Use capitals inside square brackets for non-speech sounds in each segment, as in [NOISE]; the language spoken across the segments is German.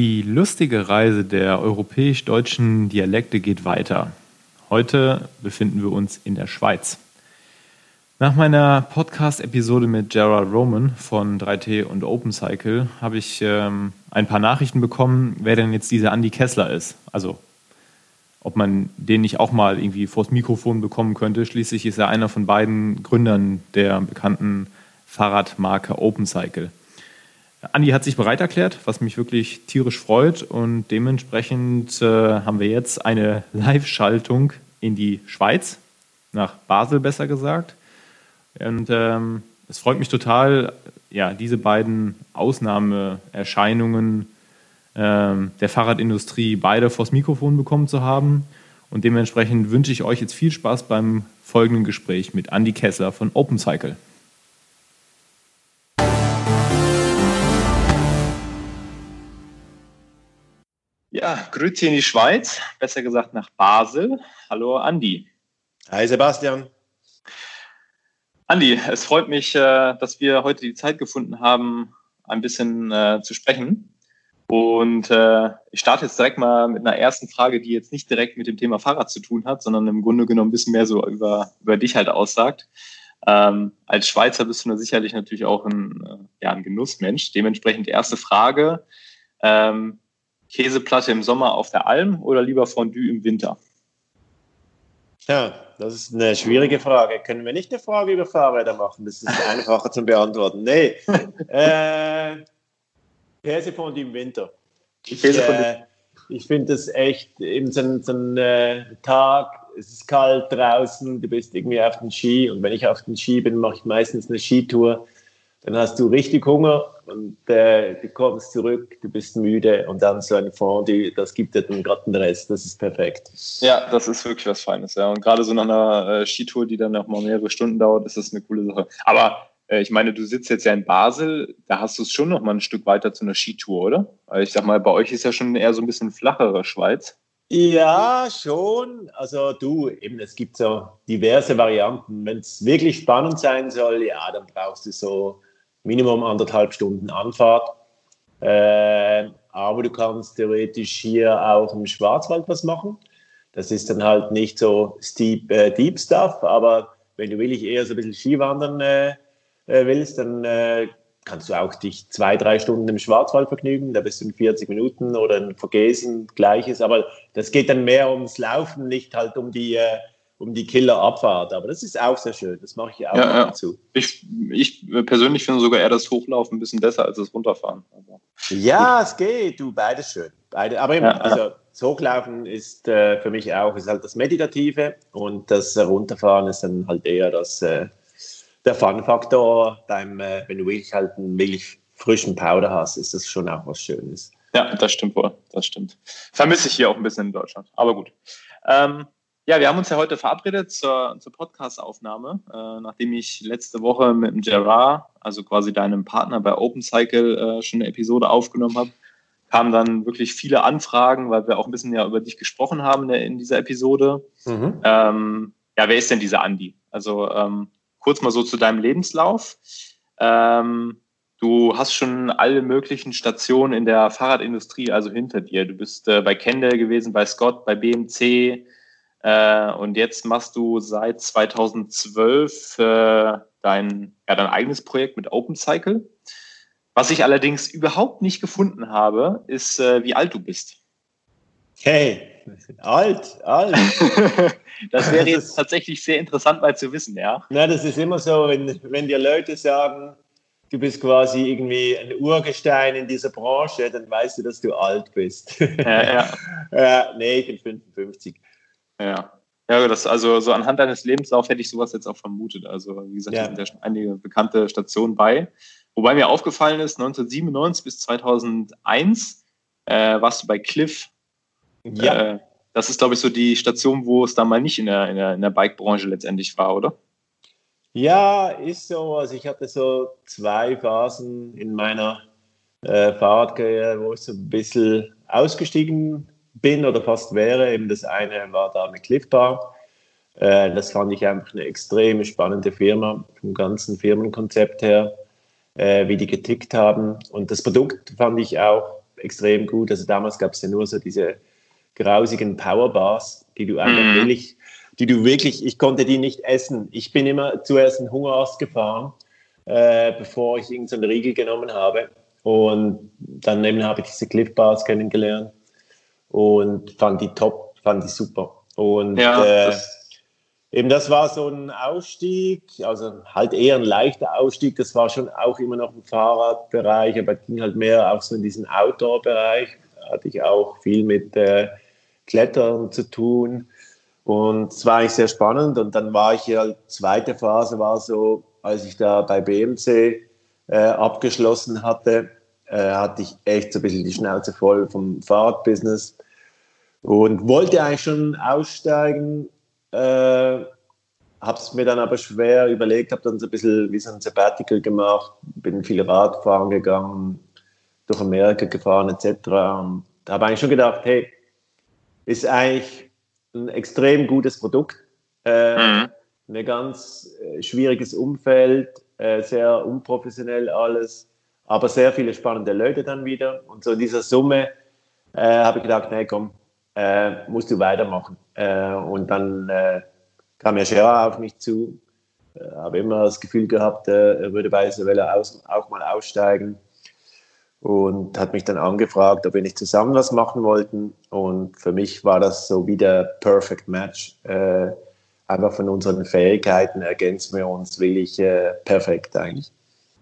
Die lustige Reise der europäisch-deutschen Dialekte geht weiter. Heute befinden wir uns in der Schweiz. Nach meiner Podcast-Episode mit Gerard Roman von 3T und OpenCycle habe ich ähm, ein paar Nachrichten bekommen, wer denn jetzt dieser Andy Kessler ist. Also, ob man den nicht auch mal irgendwie vors Mikrofon bekommen könnte. Schließlich ist er einer von beiden Gründern der bekannten Fahrradmarke OpenCycle. Andi hat sich bereit erklärt, was mich wirklich tierisch freut. Und dementsprechend äh, haben wir jetzt eine Live-Schaltung in die Schweiz, nach Basel besser gesagt. Und ähm, es freut mich total, ja, diese beiden Ausnahmeerscheinungen ähm, der Fahrradindustrie beide vors Mikrofon bekommen zu haben. Und dementsprechend wünsche ich euch jetzt viel Spaß beim folgenden Gespräch mit Andi Kessler von OpenCycle. Ja, Grüße in die Schweiz, besser gesagt nach Basel. Hallo Andi. Hi Sebastian. Andi, es freut mich, äh, dass wir heute die Zeit gefunden haben, ein bisschen äh, zu sprechen. Und äh, ich starte jetzt direkt mal mit einer ersten Frage, die jetzt nicht direkt mit dem Thema Fahrrad zu tun hat, sondern im Grunde genommen ein bisschen mehr so über, über dich halt aussagt. Ähm, als Schweizer bist du da sicherlich natürlich auch ein, ja, ein Genussmensch. Dementsprechend erste Frage. Ähm, Käseplatte im Sommer auf der Alm oder lieber Fondue im Winter? Ja, das ist eine schwierige Frage. Können wir nicht eine Frage über Fahrräder machen? Das ist einfacher zu beantworten. Nee. [LAUGHS] äh, Käsefondue im Winter. Ich, äh, ich finde das echt, eben so ein, so ein äh, Tag, es ist kalt draußen, du bist irgendwie auf den Ski und wenn ich auf den Ski bin, mache ich meistens eine Skitour dann hast du richtig Hunger und äh, du kommst zurück, du bist müde und dann so ein Fondue, das gibt dir dann gerade den Rest, das ist perfekt. Ja, das ist wirklich was Feines, ja. Und gerade so nach einer äh, Skitour, die dann noch mal mehrere Stunden dauert, ist das eine coole Sache. Aber äh, ich meine, du sitzt jetzt ja in Basel, da hast du es schon noch mal ein Stück weiter zu einer Skitour, oder? Weil ich sag mal, bei euch ist ja schon eher so ein bisschen flachere Schweiz. Ja, schon. Also du, eben, es gibt so diverse Varianten. Wenn es wirklich spannend sein soll, ja, dann brauchst du so Minimum anderthalb Stunden Anfahrt. Äh, aber du kannst theoretisch hier auch im Schwarzwald was machen. Das ist dann halt nicht so steep, äh, Deep Stuff, aber wenn du wirklich eher so ein bisschen Skiwandern äh, äh willst, dann äh, kannst du auch dich zwei, drei Stunden im Schwarzwald vergnügen. Da bist du in 40 Minuten oder in Vergesen, gleiches. Aber das geht dann mehr ums Laufen, nicht halt um die äh, um die Killerabfahrt. Aber das ist auch sehr schön. Das mache ich auch ja, dazu. Ich, ich persönlich finde sogar eher das Hochlaufen ein bisschen besser als das Runterfahren. Also, ja, gut. es geht. Du, beides schön. Beide, aber ja, also, das Hochlaufen ist äh, für mich auch ist halt das Meditative und das Runterfahren ist dann halt eher das, äh, der Fun-Faktor. Beim, äh, wenn du wirklich halt einen wirklich frischen Powder hast, ist das schon auch was Schönes. Ja, das stimmt wohl. Das stimmt. Vermisse ich hier auch ein bisschen in Deutschland. Aber gut. Ähm, ja, wir haben uns ja heute verabredet zur, zur Podcast-Aufnahme, äh, nachdem ich letzte Woche mit dem Gerard, also quasi deinem Partner bei OpenCycle, äh, schon eine Episode aufgenommen habe, kamen dann wirklich viele Anfragen, weil wir auch ein bisschen ja über dich gesprochen haben in, der, in dieser Episode. Mhm. Ähm, ja, wer ist denn dieser Andi? Also ähm, kurz mal so zu deinem Lebenslauf. Ähm, du hast schon alle möglichen Stationen in der Fahrradindustrie also hinter dir. Du bist äh, bei Kendall gewesen, bei Scott, bei BMC, äh, und jetzt machst du seit 2012 äh, dein, ja, dein eigenes Projekt mit OpenCycle. Was ich allerdings überhaupt nicht gefunden habe, ist, äh, wie alt du bist. Hey, alt, alt. [LAUGHS] das wäre jetzt tatsächlich sehr interessant mal zu wissen, ja. Na, das ist immer so, wenn, wenn dir Leute sagen, du bist quasi irgendwie ein Urgestein in dieser Branche, dann weißt du, dass du alt bist. Ja, ja. ja [LAUGHS] nee, ich bin 55. Ja. Ja, das, also so anhand deines Lebenslaufs hätte ich sowas jetzt auch vermutet. Also, wie gesagt, ja. sind ja schon einige bekannte Stationen bei. Wobei mir aufgefallen ist, 1997 bis 2001 äh, warst du bei Cliff. Ja. Äh, das ist, glaube ich, so die Station, wo es da mal nicht in der, in der, in der Bike-Branche letztendlich war, oder? Ja, ist so. Also ich hatte so zwei Phasen in meiner äh, Fahrradkarriere, wo ich so ein bisschen ausgestiegen bin oder fast wäre. Eben das eine war da mit Cliff Bar. Äh, das fand ich einfach eine extrem spannende Firma vom ganzen Firmenkonzept her, äh, wie die getickt haben. Und das Produkt fand ich auch extrem gut. Also damals gab es ja nur so diese grausigen Powerbars, die du einfach mhm. wirklich, die du wirklich, ich konnte die nicht essen. Ich bin immer zuerst einen Hungerast gefahren, äh, bevor ich irgendeinen so Riegel genommen habe. Und dann eben habe ich diese Cliff Bars kennengelernt und fand die top, fand die super. Und ja, äh, das eben das war so ein Ausstieg, also halt eher ein leichter Ausstieg. Das war schon auch immer noch im Fahrradbereich, aber ging halt mehr auch so in diesen Outdoor-Bereich. Da hatte ich auch viel mit äh, Klettern zu tun. Und es war eigentlich sehr spannend. Und dann war ich ja, zweite Phase war so, als ich da bei BMC äh, abgeschlossen hatte, äh, hatte ich echt so ein bisschen die Schnauze voll vom Fahrradbusiness und wollte eigentlich schon aussteigen. Äh, habe es mir dann aber schwer überlegt, habe dann so ein bisschen wie so ein Sabbatical gemacht, bin viel Radfahren gegangen, durch Amerika gefahren etc. Und habe eigentlich schon gedacht, hey, ist eigentlich ein extrem gutes Produkt, äh, mhm. ein ganz äh, schwieriges Umfeld, äh, sehr unprofessionell alles, aber sehr viele spannende Leute dann wieder. Und so in dieser Summe äh, habe ich gedacht, nee, komm, äh, musst du weitermachen. Äh, und dann äh, kam ja Gerard auf mich zu, äh, habe immer das Gefühl gehabt, äh, er würde bei Isabella aus, auch mal aussteigen und hat mich dann angefragt, ob wir nicht zusammen was machen wollten. Und für mich war das so wie der Perfect Match. Einfach von unseren Fähigkeiten ergänzen wir uns wirklich perfekt eigentlich.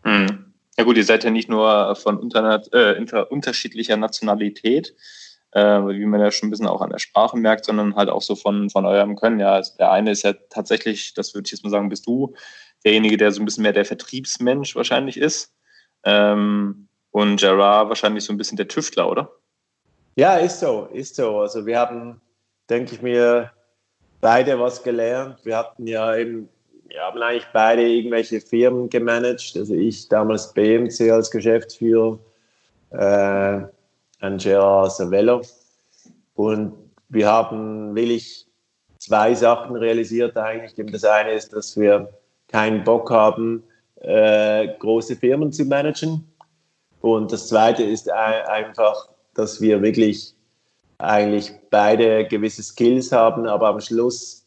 Mhm. Ja gut, ihr seid ja nicht nur von unter, äh, unterschiedlicher Nationalität, äh, wie man ja schon ein bisschen auch an der Sprache merkt, sondern halt auch so von, von eurem Können. Ja, also der eine ist ja tatsächlich, das würde ich jetzt mal sagen, bist du derjenige, der so ein bisschen mehr der Vertriebsmensch wahrscheinlich ist. Ähm, und Gerard wahrscheinlich so ein bisschen der Tüftler, oder? Ja, ist so, ist so. Also wir haben, denke ich mir, beide was gelernt. Wir hatten ja eben wir haben eigentlich beide irgendwelche Firmen gemanagt. Also ich damals BMC als Geschäftsführer, äh, Angela Savello. Und wir haben wirklich zwei Sachen realisiert eigentlich. Das eine ist, dass wir keinen Bock haben, äh, große Firmen zu managen. Und das zweite ist einfach, dass wir wirklich eigentlich beide gewisse Skills haben, aber am Schluss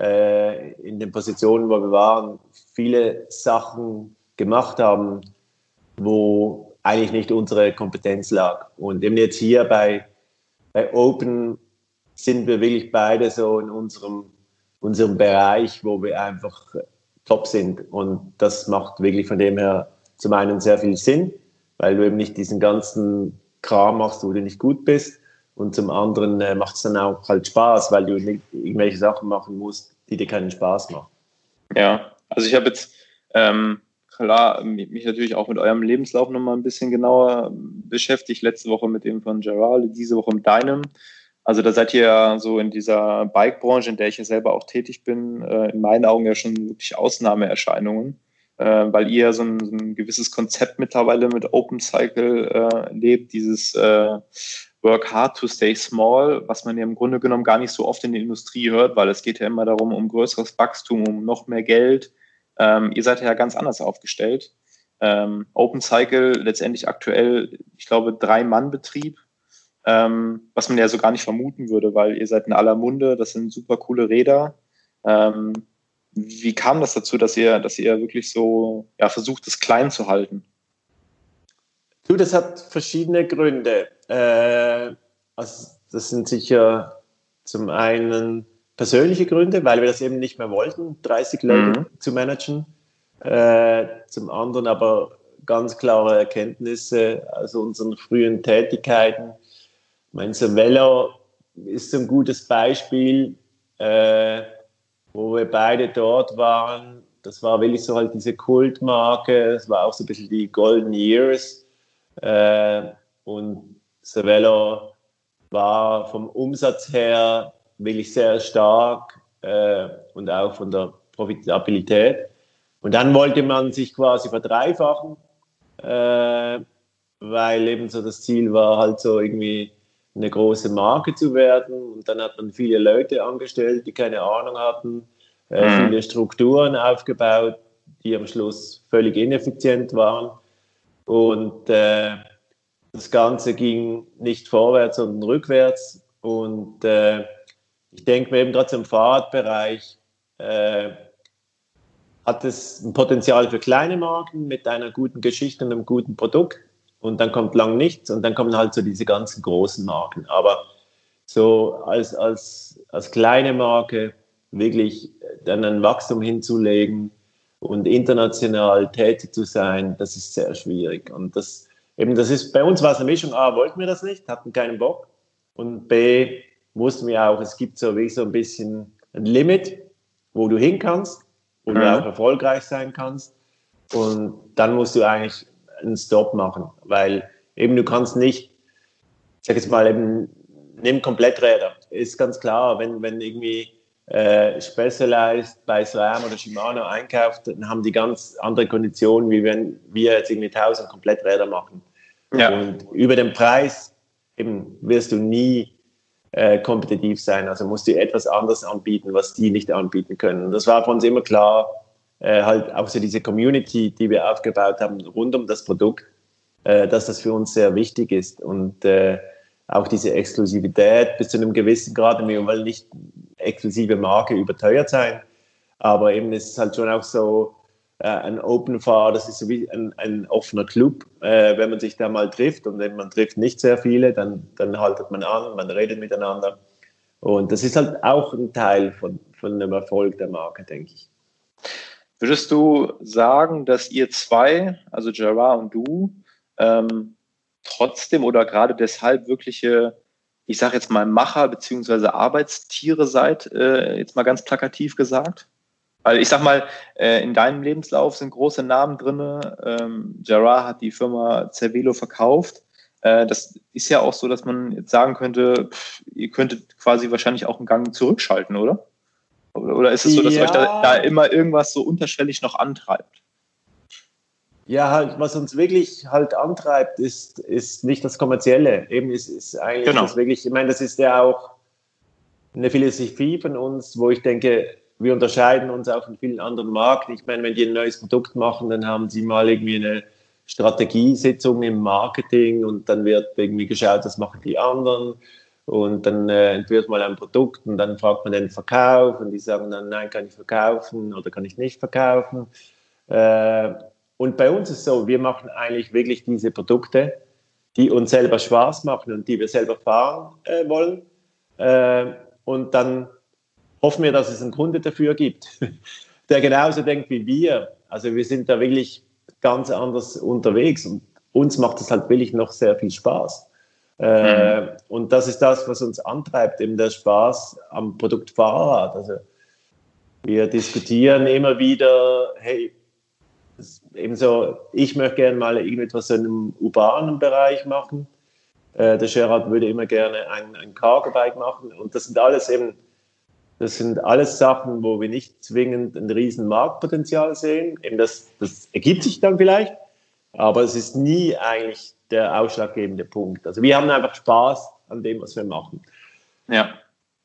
äh, in den Positionen, wo wir waren, viele Sachen gemacht haben, wo eigentlich nicht unsere Kompetenz lag. Und eben jetzt hier bei, bei Open sind wir wirklich beide so in unserem, unserem Bereich, wo wir einfach top sind. Und das macht wirklich von dem her zum einen sehr viel Sinn, weil du eben nicht diesen ganzen Kram machst, wo du nicht gut bist. Und zum anderen äh, macht es dann auch halt Spaß, weil du nicht irgendwelche Sachen machen musst, die dir keinen Spaß machen. Ja, also ich habe jetzt ähm, klar mich natürlich auch mit eurem Lebenslauf nochmal ein bisschen genauer beschäftigt. Letzte Woche mit dem von Gerald, diese Woche mit deinem. Also da seid ihr ja so in dieser Bike-Branche, in der ich ja selber auch tätig bin, äh, in meinen Augen ja schon wirklich Ausnahmeerscheinungen, äh, weil ihr so ein, so ein, gewisses Konzept mittlerweile mit Open Cycle äh, lebt, dieses äh, Work hard to stay small, was man ja im Grunde genommen gar nicht so oft in der Industrie hört, weil es geht ja immer darum, um größeres Wachstum, um noch mehr Geld. Ähm, ihr seid ja ganz anders aufgestellt. Ähm, Open Cycle letztendlich aktuell, ich glaube, Drei-Mann-Betrieb, ähm, was man ja so gar nicht vermuten würde, weil ihr seid in aller Munde, das sind super coole Räder. Ähm, wie kam das dazu, dass ihr, dass ihr wirklich so ja, versucht, es klein zu halten? Du, das hat verschiedene Gründe. Äh, also das sind sicher zum einen persönliche Gründe, weil wir das eben nicht mehr wollten, 30 Leute mhm. zu managen. Äh, zum anderen aber ganz klare Erkenntnisse aus unseren frühen Tätigkeiten. Mein Savello ist so ein gutes Beispiel, äh, wo wir beide dort waren. Das war wirklich so halt diese Kultmarke. Es war auch so ein bisschen die Golden Years. Äh, und Cervelo war vom Umsatz her wirklich sehr stark äh, und auch von der Profitabilität. Und dann wollte man sich quasi verdreifachen, äh, weil eben so das Ziel war, halt so irgendwie eine große Marke zu werden. Und dann hat man viele Leute angestellt, die keine Ahnung hatten, äh, mhm. viele Strukturen aufgebaut, die am Schluss völlig ineffizient waren. Und äh, Das Ganze ging nicht vorwärts, sondern rückwärts. Und äh, ich denke mir eben gerade im Fahrradbereich äh, hat es ein Potenzial für kleine Marken mit einer guten Geschichte und einem guten Produkt. Und dann kommt lang nichts und dann kommen halt so diese ganzen großen Marken. Aber so als, als, als kleine Marke wirklich dann ein Wachstum hinzulegen und international tätig zu sein, das ist sehr schwierig. Und das eben, das ist bei uns war es eine Mischung. A, wollten wir das nicht, hatten keinen Bock. Und B, wussten wir auch, es gibt so wie so ein bisschen ein Limit, wo du hin kannst, wo mhm. du auch erfolgreich sein kannst. Und dann musst du eigentlich einen Stop machen, weil eben du kannst nicht, ich sag jetzt mal eben, nimm Kompletträder. Ist ganz klar, wenn, wenn irgendwie äh, Specialized bei SRAM oder Shimano einkauft, dann haben die ganz andere Konditionen, wie wenn wir jetzt irgendwie 1000 Kompletträder machen. Ja. Und über den Preis eben wirst du nie äh, kompetitiv sein. Also musst du etwas anderes anbieten, was die nicht anbieten können. Und das war für uns immer klar, äh, halt auch so diese Community, die wir aufgebaut haben rund um das Produkt, äh, dass das für uns sehr wichtig ist. Und äh, auch diese Exklusivität bis zu einem gewissen Grad, wir wollen nicht exklusive Marke überteuert sein, aber eben ist es halt schon auch so, äh, ein Open Fahr, das ist so wie ein, ein offener Club. Äh, wenn man sich da mal trifft und wenn man trifft nicht sehr viele, dann, dann haltet man an, man redet miteinander. Und das ist halt auch ein Teil von, von einem Erfolg der Marke, denke ich. Würdest du sagen, dass ihr zwei, also Gerard und du, ähm, trotzdem oder gerade deshalb wirkliche, ich sage jetzt mal Macher beziehungsweise Arbeitstiere seid, äh, jetzt mal ganz plakativ gesagt? Weil ich sag mal, äh, in deinem Lebenslauf sind große Namen drin. Ähm, Gerard hat die Firma Cervelo verkauft. Äh, das ist ja auch so, dass man jetzt sagen könnte, pff, ihr könntet quasi wahrscheinlich auch einen Gang zurückschalten, oder? Oder ist es so, dass ja. euch da, da immer irgendwas so unterschwellig noch antreibt? Ja, halt, was uns wirklich halt antreibt, ist, ist nicht das Kommerzielle. Eben ist, ist eigentlich genau. das wirklich, ich meine, das ist ja auch eine Philosophie von uns, wo ich denke, wir unterscheiden uns auch von vielen anderen Marken. Ich meine, wenn die ein neues Produkt machen, dann haben sie mal irgendwie eine Strategiesitzung im Marketing und dann wird irgendwie geschaut, was machen die anderen. Und dann äh, entwirft mal ein Produkt und dann fragt man den Verkauf und die sagen dann, nein, kann ich verkaufen oder kann ich nicht verkaufen. Äh, und bei uns ist so, wir machen eigentlich wirklich diese Produkte, die uns selber Spaß machen und die wir selber fahren äh, wollen. Äh, und dann hoffen wir, dass es einen Kunde dafür gibt, [LAUGHS] der genauso denkt wie wir. Also wir sind da wirklich ganz anders unterwegs und uns macht es halt wirklich noch sehr viel Spaß. Äh, mhm. Und das ist das, was uns antreibt, eben der Spaß am Produkt Fahrrad. Also wir diskutieren immer wieder, hey, ebenso, ich möchte gerne mal irgendetwas in einem urbanen Bereich machen. Äh, der Gerard würde immer gerne ein, ein Cargo-Bike machen. Und das sind alles eben das sind alles Sachen, wo wir nicht zwingend ein riesen Marktpotenzial sehen. Eben das, das ergibt sich dann vielleicht, aber es ist nie eigentlich der ausschlaggebende Punkt. Also wir haben einfach Spaß an dem, was wir machen. Ja,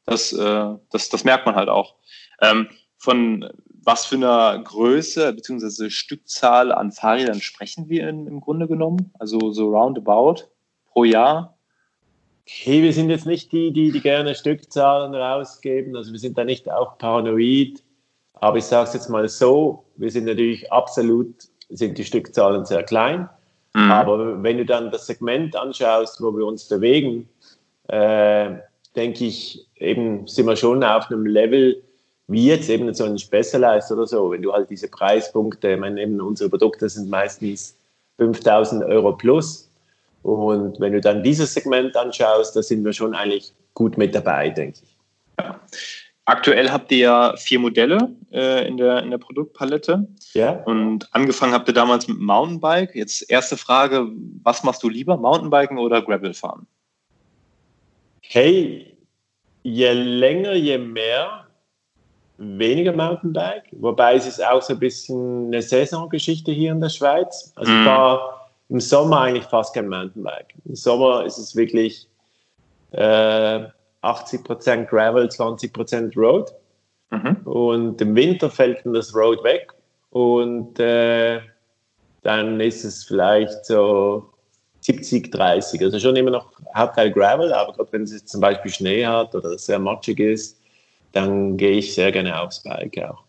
das, äh, das, das merkt man halt auch. Ähm, von was für einer Größe bzw. Stückzahl an Fahrrädern sprechen wir in, im Grunde genommen? Also so roundabout pro Jahr? Hey, wir sind jetzt nicht die, die, die gerne Stückzahlen rausgeben. Also wir sind da nicht auch paranoid. Aber ich sage es jetzt mal so, wir sind natürlich absolut, sind die Stückzahlen sehr klein. Mhm. Aber wenn du dann das Segment anschaust, wo wir uns bewegen, äh, denke ich, eben sind wir schon auf einem Level, wie jetzt eben so ein Specialized oder so. Wenn du halt diese Preispunkte, ich meine, eben unsere Produkte sind meistens 5000 Euro plus. Und wenn du dann dieses Segment anschaust, da sind wir schon eigentlich gut mit dabei, denke ich. Ja. Aktuell habt ihr ja vier Modelle äh, in, der, in der Produktpalette. Ja. Und angefangen habt ihr damals mit Mountainbike. Jetzt erste Frage, was machst du lieber, Mountainbiken oder Gravel fahren? Hey, je länger, je mehr, weniger Mountainbike. Wobei es ist auch so ein bisschen eine Saisongeschichte hier in der Schweiz. Also mm. ich war im Sommer eigentlich fast kein Mountainbike. Im Sommer ist es wirklich äh, 80% Gravel, 20% Road. Mhm. Und im Winter fällt dann das Road weg. Und äh, dann ist es vielleicht so 70, 30. Also schon immer noch Hauptteil Gravel, aber gerade wenn es zum Beispiel Schnee hat oder sehr matschig ist, dann gehe ich sehr gerne aufs Bike auch.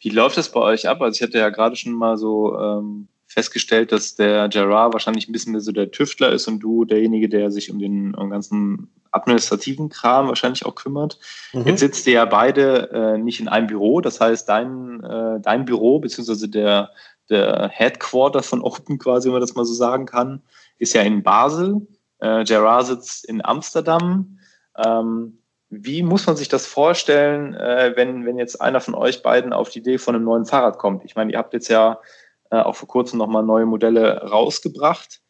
Wie läuft das bei euch ab? Also ich hatte ja gerade schon mal so ähm, festgestellt, dass der Gerard wahrscheinlich ein bisschen mehr so der Tüftler ist und du derjenige, der sich um den um ganzen administrativen Kram wahrscheinlich auch kümmert. Mhm. Jetzt sitzt ihr ja beide äh, nicht in einem Büro, das heißt, dein, äh, dein Büro, beziehungsweise der, der Headquarter von Open quasi, wenn man das mal so sagen kann, ist ja in Basel. Äh, Gerard sitzt in Amsterdam. Ähm, wie muss man sich das vorstellen, äh, wenn, wenn jetzt einer von euch beiden auf die Idee von einem neuen Fahrrad kommt? Ich meine, ihr habt jetzt ja äh, auch vor kurzem nochmal neue Modelle rausgebracht.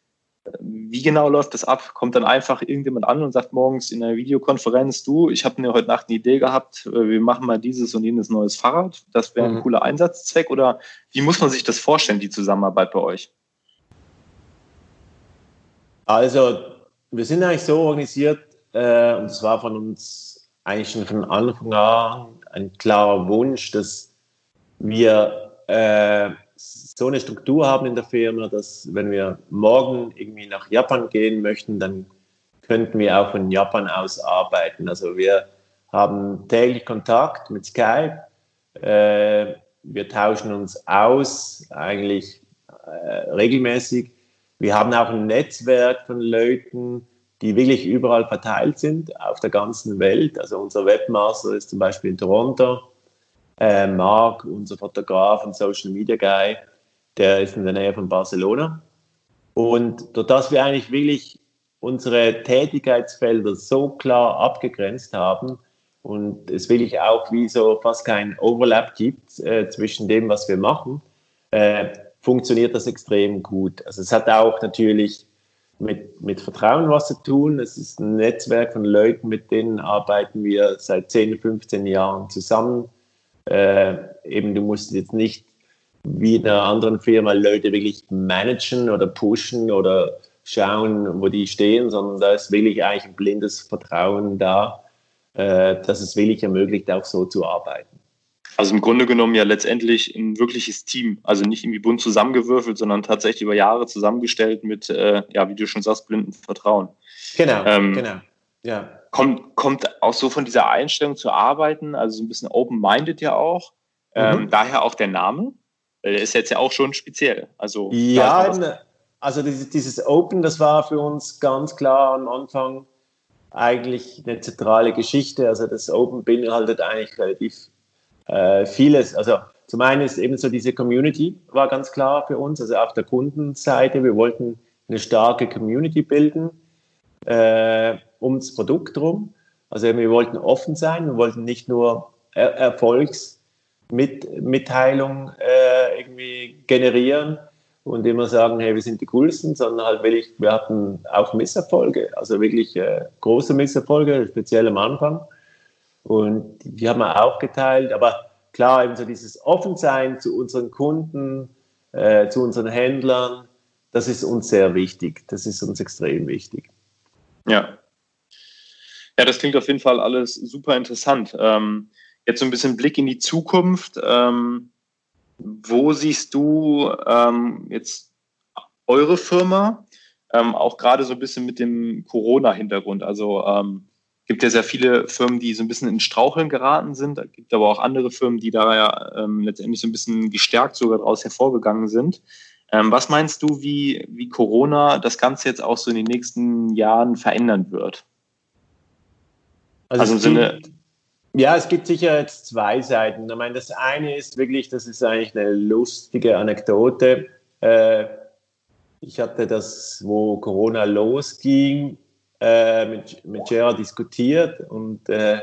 Wie genau läuft das ab? Kommt dann einfach irgendjemand an und sagt morgens in einer Videokonferenz, du, ich habe mir heute Nacht eine Idee gehabt, äh, wir machen mal dieses und jenes neues Fahrrad. Das wäre ein mhm. cooler Einsatzzweck. Oder wie muss man sich das vorstellen, die Zusammenarbeit bei euch? Also, wir sind eigentlich so organisiert, äh, und es war von uns eigentlich schon von Anfang an ein klarer Wunsch, dass wir äh, so eine Struktur haben in der Firma, dass wenn wir morgen irgendwie nach Japan gehen möchten, dann könnten wir auch von Japan aus arbeiten. Also wir haben täglich Kontakt mit Skype. Äh, wir tauschen uns aus, eigentlich äh, regelmäßig. Wir haben auch ein Netzwerk von Leuten, die wirklich überall verteilt sind auf der ganzen Welt. Also unser Webmaster ist zum Beispiel in Toronto. Äh, Mark, unser Fotograf und Social Media Guy, der ist in der Nähe von Barcelona. Und dort, dass wir eigentlich wirklich unsere Tätigkeitsfelder so klar abgegrenzt haben und es wirklich auch wie so fast kein Overlap gibt äh, zwischen dem, was wir machen, äh, funktioniert das extrem gut. Also es hat auch natürlich mit, mit Vertrauen was zu tun. Es ist ein Netzwerk von Leuten, mit denen arbeiten wir seit 10, 15 Jahren zusammen. Äh, eben, du musst jetzt nicht wie in einer anderen Firma Leute wirklich managen oder pushen oder schauen, wo die stehen, sondern da ist wirklich eigentlich ein blindes Vertrauen da, äh, dass es wirklich ermöglicht, auch so zu arbeiten. Also im Grunde genommen ja letztendlich ein wirkliches Team. Also nicht irgendwie bunt zusammengewürfelt, sondern tatsächlich über Jahre zusammengestellt mit, äh, ja, wie du schon sagst, blindem Vertrauen. Genau, ähm, genau. Ja. Kommt, kommt auch so von dieser Einstellung zu arbeiten, also so ein bisschen open-minded ja auch. Ähm, mhm. Daher auch der Name. Der ist jetzt ja auch schon speziell. Also, ja, also dieses, Open, das war für uns ganz klar am Anfang eigentlich eine zentrale Geschichte. Also das Open beinhaltet eigentlich relativ äh, vieles. Also zum einen ist eben so diese Community war ganz klar für uns, also auf der Kundenseite. Wir wollten eine starke Community bilden äh, ums Produkt drum. Also wir wollten offen sein, wir wollten nicht nur er Erfolgsmitteilung äh, irgendwie generieren und immer sagen, hey, wir sind die Coolsten, sondern halt wirklich, wir hatten auch Misserfolge, also wirklich äh, große Misserfolge, speziell am Anfang. Und die haben wir auch geteilt. Aber klar, eben so dieses Offensein zu unseren Kunden, äh, zu unseren Händlern, das ist uns sehr wichtig. Das ist uns extrem wichtig. Ja. Ja, das klingt auf jeden Fall alles super interessant. Ähm, jetzt so ein bisschen Blick in die Zukunft. Ähm, wo siehst du ähm, jetzt eure Firma? Ähm, auch gerade so ein bisschen mit dem Corona-Hintergrund. Also ähm, gibt ja sehr viele Firmen, die so ein bisschen in Straucheln geraten sind. Es gibt aber auch andere Firmen, die da ja ähm, letztendlich so ein bisschen gestärkt sogar daraus hervorgegangen sind. Ähm, was meinst du, wie, wie Corona das Ganze jetzt auch so in den nächsten Jahren verändern wird? Also, also im Sinne. Ja, es gibt sicher jetzt zwei Seiten. Ich meine, das eine ist wirklich, das ist eigentlich eine lustige Anekdote. Äh, ich hatte das, wo Corona losging, äh, mit, mit Gerard diskutiert und äh,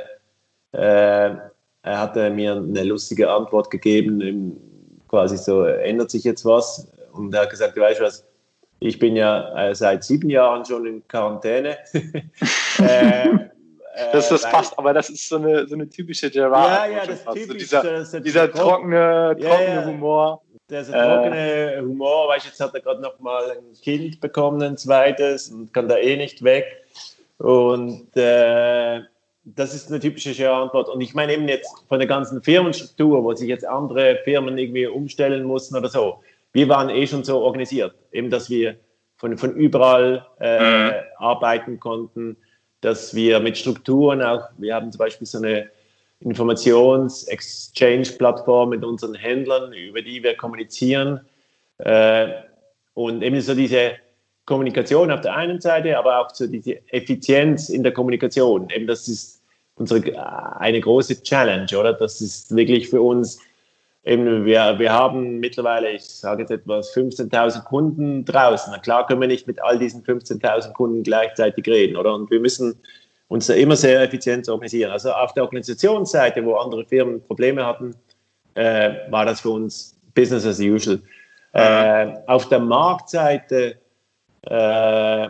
er hatte mir eine lustige Antwort gegeben, quasi so, ändert sich jetzt was? Und er hat gesagt, weißt du was, ich bin ja seit sieben Jahren schon in Quarantäne. [LAUGHS] Äh, das, das passt, aber das ist so eine, so eine typische Gerard. Ja, ja, das ist typisch. So dieser, dieser, dieser trockene, trockene ja, ja. Humor. Der ist ein trockene Humor, weißt du, jetzt hat er gerade noch mal ein Kind bekommen, ein zweites, und kann da eh nicht weg. Und äh, das ist eine typische Antwort. Und ich meine eben jetzt von der ganzen Firmenstruktur, wo sich jetzt andere Firmen irgendwie umstellen mussten oder so. Wir waren eh schon so organisiert, eben dass wir von, von überall äh, mhm. arbeiten konnten, dass wir mit Strukturen auch, wir haben zum Beispiel so eine Informations-Exchange-Plattform mit unseren Händlern, über die wir kommunizieren. Äh, und eben so diese Kommunikation auf der einen Seite, aber auch so diese Effizienz in der Kommunikation. Eben das ist unsere eine große Challenge, oder? Das ist wirklich für uns eben, wir, wir haben mittlerweile, ich sage jetzt etwas, 15.000 Kunden draußen. Na klar können wir nicht mit all diesen 15.000 Kunden gleichzeitig reden, oder? Und wir müssen uns da immer sehr effizient organisieren. Also auf der Organisationsseite, wo andere Firmen Probleme hatten, äh, war das für uns Business as usual. Äh, auf der Marktseite äh,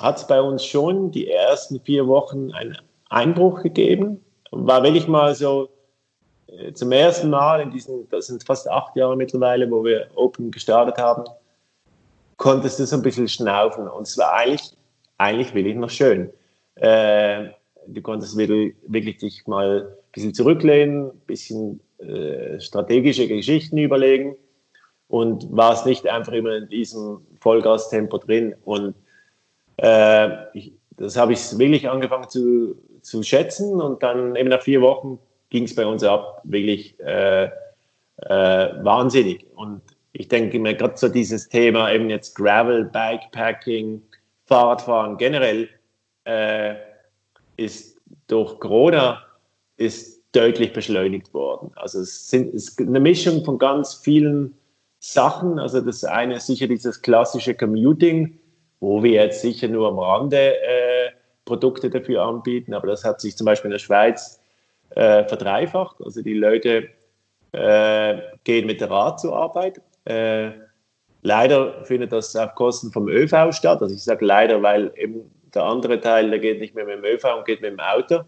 hat es bei uns schon die ersten vier Wochen einen Einbruch gegeben. War wirklich mal so zum ersten Mal in diesen, das sind fast acht Jahre mittlerweile, wo wir Open gestartet haben, konntest du so ein bisschen schnaufen. Und es war eigentlich, eigentlich wirklich noch schön. Äh, du konntest wirklich, wirklich dich mal ein bisschen zurücklehnen, ein bisschen äh, strategische Geschichten überlegen und warst nicht einfach immer in diesem Vollgastempo drin. Und äh, ich, das habe ich wirklich angefangen zu, zu schätzen und dann eben nach vier Wochen ging es bei uns ab, wirklich äh, äh, wahnsinnig. Und ich denke mir gerade so dieses Thema eben jetzt Gravel, Bikepacking, Fahrradfahren generell äh, ist durch Corona ist deutlich beschleunigt worden. Also es, sind, es ist eine Mischung von ganz vielen Sachen. Also das eine ist sicher dieses klassische Commuting, wo wir jetzt sicher nur am Rande äh, Produkte dafür anbieten, aber das hat sich zum Beispiel in der Schweiz äh, verdreifacht. Also die Leute äh, gehen mit dem Rad zur Arbeit. Äh, leider findet das auf Kosten vom ÖV statt. Also ich sage leider, weil eben der andere Teil, der geht nicht mehr mit dem ÖV und geht mit dem Auto.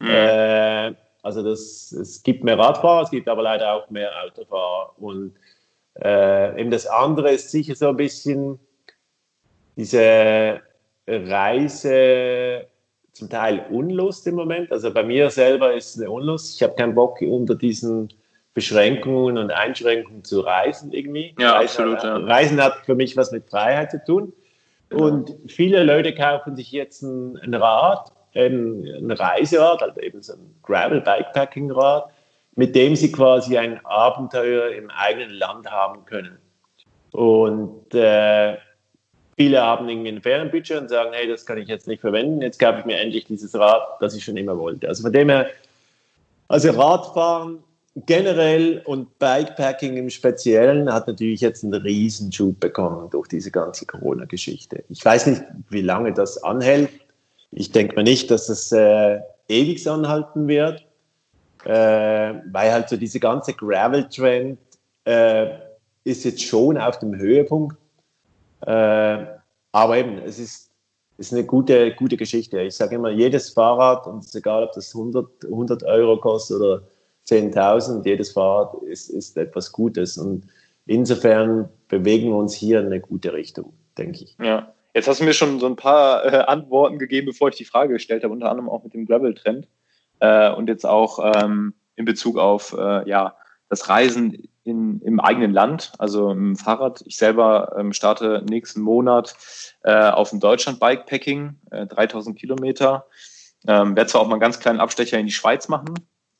Mhm. Äh, also das, es gibt mehr Radfahrer, es gibt aber leider auch mehr Autofahrer. Und äh, eben das andere ist sicher so ein bisschen diese Reise, zum Teil Unlust im Moment. Also bei mir selber ist es eine Unlust. Ich habe keinen Bock unter diesen Beschränkungen und Einschränkungen zu reisen irgendwie. Ja, Reisen, absolut. Ja. Reisen hat für mich was mit Freiheit zu tun. Genau. Und viele Leute kaufen sich jetzt ein, ein Rad, ein Reiserad, also eben so ein Gravel-Bikepacking-Rad, mit dem sie quasi ein Abenteuer im eigenen Land haben können. Und äh, viele haben irgendwie ein Ferienbudget und sagen, hey, das kann ich jetzt nicht verwenden, jetzt kaufe ich mir endlich dieses Rad, das ich schon immer wollte. Also von dem her, also Radfahren generell und Bikepacking im Speziellen hat natürlich jetzt einen Riesenschub bekommen durch diese ganze Corona-Geschichte. Ich weiß nicht, wie lange das anhält. Ich denke mir nicht, dass es äh, ewig anhalten wird, äh, weil halt so diese ganze Gravel-Trend äh, ist jetzt schon auf dem Höhepunkt. Äh, aber eben, es ist, ist eine gute, gute Geschichte. Ich sage immer, jedes Fahrrad, und es ist egal, ob das 100, 100 Euro kostet oder 10.000, jedes Fahrrad ist, ist etwas Gutes. Und insofern bewegen wir uns hier in eine gute Richtung, denke ich. Ja, jetzt hast du mir schon so ein paar äh, Antworten gegeben, bevor ich die Frage gestellt habe, unter anderem auch mit dem Gravel-Trend äh, und jetzt auch ähm, in Bezug auf äh, ja, das Reisen in, im eigenen Land, also im Fahrrad. Ich selber ähm, starte nächsten Monat äh, auf dem Deutschland-Bikepacking, äh, 3000 Kilometer. Ähm, werde zwar auch mal einen ganz kleinen Abstecher in die Schweiz machen,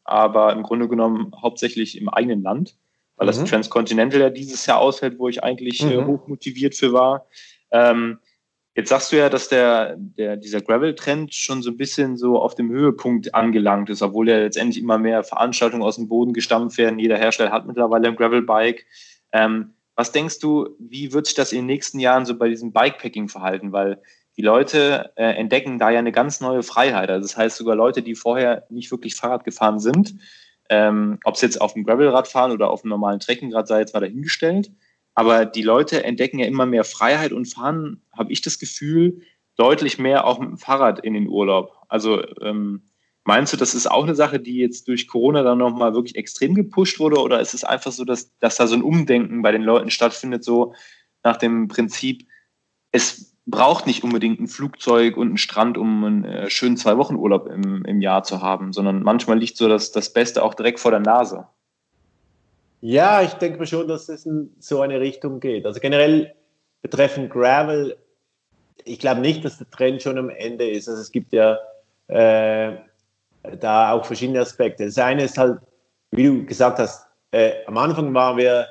aber im Grunde genommen hauptsächlich im eigenen Land, weil mhm. das Transcontinental ja dieses Jahr ausfällt, wo ich eigentlich äh, mhm. hoch motiviert für war. Ähm, jetzt sagst du ja, dass der, der, dieser Gravel-Trend schon so ein bisschen so auf dem Höhepunkt angelangt ist, obwohl ja letztendlich immer mehr Veranstaltungen aus dem Boden gestampft werden. Jeder Hersteller hat mittlerweile ein Gravel-Bike. Ähm, was denkst du, wie wird sich das in den nächsten Jahren so bei diesem Bikepacking verhalten? Weil die Leute äh, entdecken da ja eine ganz neue Freiheit. Also das heißt sogar Leute, die vorher nicht wirklich Fahrrad gefahren sind, ähm, ob es jetzt auf dem Gravelrad fahren oder auf dem normalen Trekkingrad sei jetzt mal dahingestellt. Aber die Leute entdecken ja immer mehr Freiheit und fahren, habe ich das Gefühl, deutlich mehr auch mit dem Fahrrad in den Urlaub. Also ähm, meinst du, das ist auch eine Sache, die jetzt durch Corona dann nochmal wirklich extrem gepusht wurde? Oder ist es einfach so, dass, dass da so ein Umdenken bei den Leuten stattfindet, so nach dem Prinzip, es braucht nicht unbedingt ein Flugzeug und einen Strand, um einen äh, schönen zwei Wochen Urlaub im, im Jahr zu haben, sondern manchmal liegt so das, das Beste auch direkt vor der Nase. Ja, ich denke mir schon, dass es in so eine Richtung geht. Also generell betreffend Gravel ich glaube nicht, dass der Trend schon am Ende ist. Also es gibt ja äh, da auch verschiedene Aspekte. Das eine ist halt, wie du gesagt hast, äh, am Anfang waren wir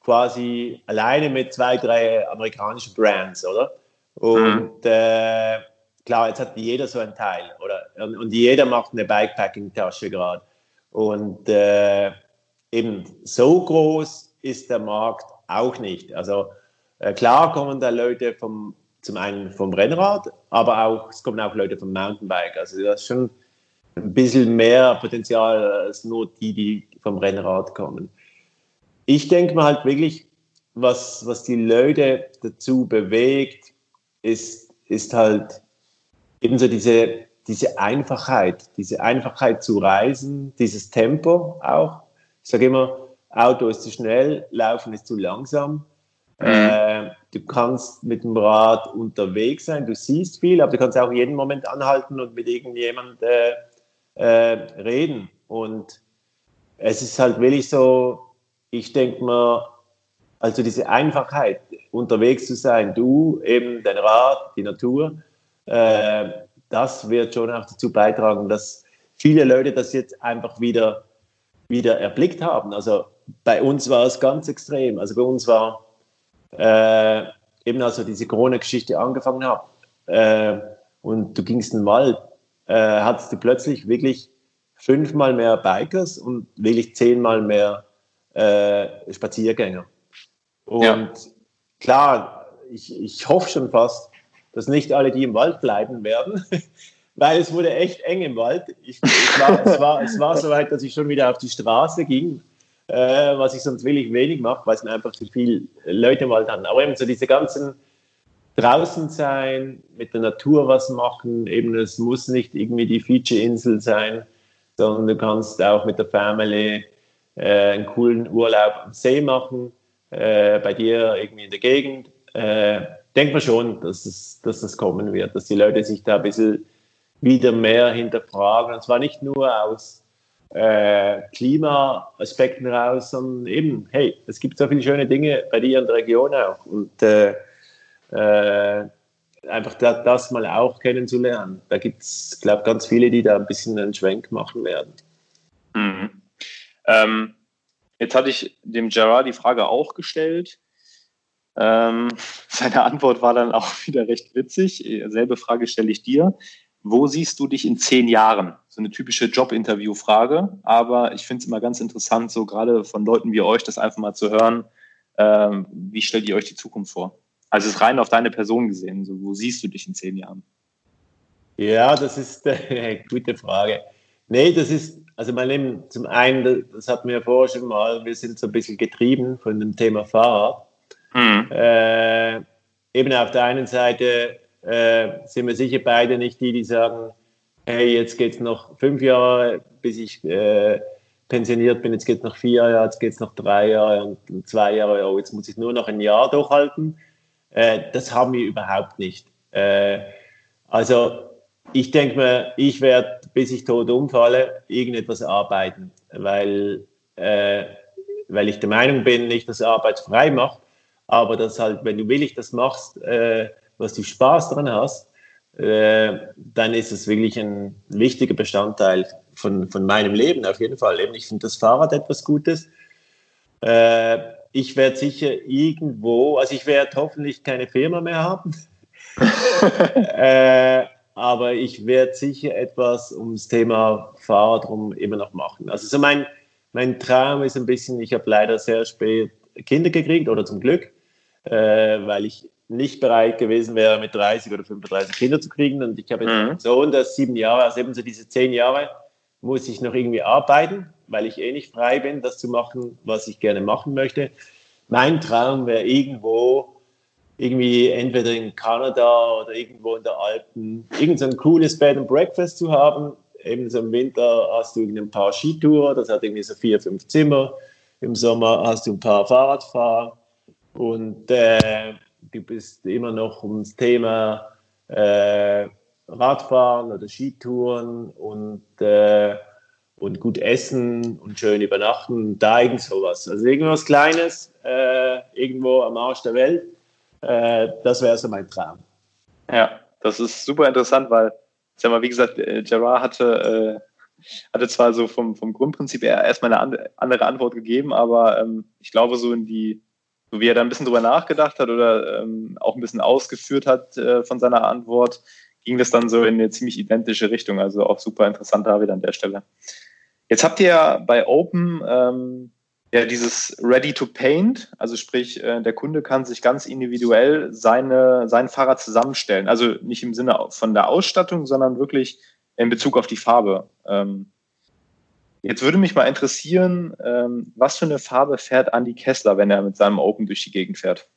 quasi alleine mit zwei, drei amerikanischen Brands, oder? Und mhm. äh, klar, jetzt hat jeder so einen Teil, oder? Und, und jeder macht eine Bikepacking-Tasche gerade. Und äh, eben so groß ist der Markt auch nicht. Also äh, klar kommen da Leute vom, zum einen vom Rennrad, aber auch, es kommen auch Leute vom Mountainbike. Also das ist schon ein bisschen mehr Potenzial als nur die, die vom Rennrad kommen. Ich denke mal halt wirklich, was, was die Leute dazu bewegt, ist, ist halt ebenso diese, diese Einfachheit, diese Einfachheit zu reisen, dieses Tempo auch. Ich sage immer, Auto ist zu schnell, Laufen ist zu langsam. Mhm. Äh, du kannst mit dem Rad unterwegs sein, du siehst viel, aber du kannst auch jeden Moment anhalten und mit irgendjemand äh, äh, reden. Und es ist halt wirklich so, ich denke mal, also diese Einfachheit, unterwegs zu sein, du, eben dein Rad, die Natur, äh, das wird schon auch dazu beitragen, dass viele Leute das jetzt einfach wieder, wieder erblickt haben. Also bei uns war es ganz extrem. Also bei uns war äh, eben also diese Corona-Geschichte angefangen hat äh, und du gingst in den Wald, äh, hattest du plötzlich wirklich fünfmal mehr Bikers und wirklich zehnmal mehr äh, Spaziergänger. Und ja. klar, ich, ich hoffe schon fast, dass nicht alle die im Wald bleiben werden, weil es wurde echt eng im Wald. Ich, es, war, es, war, es war so weit, dass ich schon wieder auf die Straße ging äh, was ich sonst wirklich wenig mache, weil es einfach zu viele Leute im Wald haben. Aber eben so diese ganzen draußen sein, mit der Natur was machen, eben es muss nicht irgendwie die Feature-Insel sein, sondern du kannst auch mit der Family äh, einen coolen Urlaub am See machen, äh, bei dir irgendwie in der Gegend. Äh, denkt man schon, dass, es, dass das kommen wird, dass die Leute sich da ein bisschen wieder mehr hinterfragen. Und zwar nicht nur aus äh, Klimaaspekten raus, sondern eben, hey, es gibt so viele schöne Dinge bei dir in der Region auch. Und äh, äh, einfach das, das, mal auch kennenzulernen. Da gibt es, glaube ich, ganz viele, die da ein bisschen einen Schwenk machen werden. Mhm. Ähm, jetzt hatte ich dem Gerard die Frage auch gestellt. Ähm, [LAUGHS] seine Antwort war dann auch [LAUGHS] wieder recht witzig. Selbe Frage stelle ich dir. Wo siehst du dich in zehn Jahren? So eine typische Jobinterview-Frage, aber ich finde es immer ganz interessant, so gerade von Leuten wie euch, das einfach mal zu hören. Ähm, wie stellt ihr euch die Zukunft vor? Also es ist rein auf deine Person gesehen. So, wo siehst du dich in zehn Jahren? Ja, das ist [LAUGHS] eine gute Frage. Nee, das ist, also mein Leben, zum einen, das hatten wir vorher schon mal, wir sind so ein bisschen getrieben von dem Thema Fahrrad. Mhm. Äh, eben auf der einen Seite äh, sind wir sicher beide nicht die, die sagen, hey, jetzt geht es noch fünf Jahre, bis ich äh, pensioniert bin, jetzt geht es noch vier Jahre, jetzt geht es noch drei Jahre und zwei Jahre, oh, jetzt muss ich nur noch ein Jahr durchhalten. Äh, das haben wir überhaupt nicht. Äh, also ich denke mir, ich werde, bis ich tot umfalle, irgendetwas arbeiten, weil, äh, weil ich der Meinung bin, nicht, dass Arbeit frei macht, aber dass halt, wenn du willig das machst, äh, was du Spaß dran hast, äh, dann ist es wirklich ein wichtiger Bestandteil von, von meinem Leben auf jeden Fall. ich finde das Fahrrad etwas Gutes. Äh, ich werde sicher irgendwo, also ich werde hoffentlich keine Firma mehr haben, [LAUGHS] äh, aber ich werde sicher etwas ums Thema Fahrrad rum immer noch machen. Also so mein, mein Traum ist ein bisschen, ich habe leider sehr spät Kinder gekriegt oder zum Glück, äh, weil ich nicht bereit gewesen wäre, mit 30 oder 35 Kinder zu kriegen. Und ich habe jetzt mhm. einen Sohn, der ist sieben Jahre, also eben so diese zehn Jahre muss ich noch irgendwie arbeiten, weil ich eh nicht frei bin, das zu machen, was ich gerne machen möchte. Mein Traum wäre irgendwo, irgendwie entweder in Kanada oder irgendwo in der Alpen, irgend so ein cooles Bed and Breakfast zu haben. Eben so im Winter hast du ein paar Skitouren, das hat irgendwie so vier, fünf Zimmer. Im Sommer hast du ein paar Fahrradfahrer und äh, du bist immer noch ums Thema äh, Radfahren oder Skitouren und, äh, und gut essen und schön übernachten, da irgend sowas. Also irgendwas Kleines, äh, irgendwo am Arsch der Welt, äh, das wäre so mein Traum. Ja, das ist super interessant, weil, sag mal, wie gesagt, äh, Gerard hatte, äh, hatte zwar so vom, vom Grundprinzip eher erstmal eine andere Antwort gegeben, aber ähm, ich glaube, so in die, so wie er da ein bisschen drüber nachgedacht hat oder ähm, auch ein bisschen ausgeführt hat äh, von seiner Antwort, ging das dann so in eine ziemlich identische Richtung. Also auch super interessant da wieder an der Stelle. Jetzt habt ihr ja bei Open ähm, ja dieses Ready to Paint, also sprich, äh, der Kunde kann sich ganz individuell seine, sein Fahrrad zusammenstellen. Also nicht im Sinne von der Ausstattung, sondern wirklich in Bezug auf die Farbe. Ähm, jetzt würde mich mal interessieren, ähm, was für eine Farbe fährt Andy Kessler, wenn er mit seinem Open durch die Gegend fährt?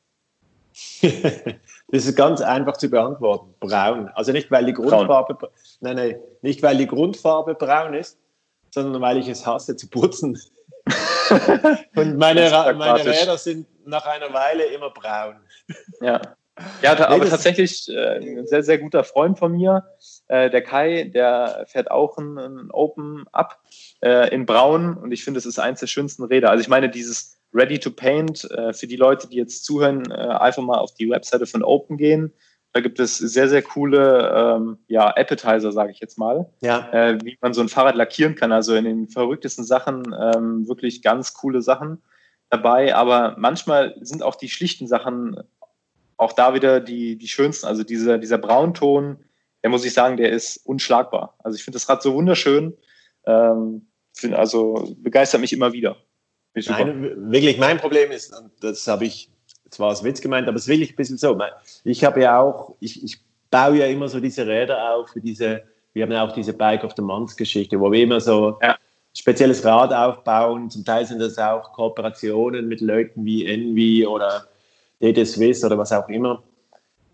[LAUGHS] das ist ganz einfach zu beantworten. Braun. Also nicht, weil die Grundfarbe, braun. nein, nein, nicht, weil die Grundfarbe braun ist, sondern weil ich es hasse zu putzen. [LAUGHS] Und meine, meine Räder sind nach einer Weile immer braun. Ja. Ja, aber tatsächlich äh, ein sehr, sehr guter Freund von mir, äh, der Kai, der fährt auch ein, ein Open Up äh, in Braun und ich finde, es ist eins der schönsten Räder. Also ich meine, dieses Ready to Paint, äh, für die Leute, die jetzt zuhören, äh, einfach mal auf die Webseite von Open gehen. Da gibt es sehr, sehr coole ähm, ja, Appetizer, sage ich jetzt mal, ja. äh, wie man so ein Fahrrad lackieren kann. Also in den verrücktesten Sachen ähm, wirklich ganz coole Sachen dabei. Aber manchmal sind auch die schlichten Sachen auch da wieder die, die schönsten. Also dieser, dieser Braunton, der muss ich sagen, der ist unschlagbar. Also ich finde das Rad so wunderschön. Ähm, find, also begeistert mich immer wieder. Nein, wirklich, mein Problem ist, und das habe ich zwar als Witz gemeint, aber es ist wirklich ein bisschen so. Ich habe ja auch, ich, ich baue ja immer so diese Räder auf für diese, wir haben ja auch diese Bike of the Month Geschichte, wo wir immer so ja. spezielles Rad aufbauen. Zum Teil sind das auch Kooperationen mit Leuten wie Envy oder DD Swiss oder was auch immer.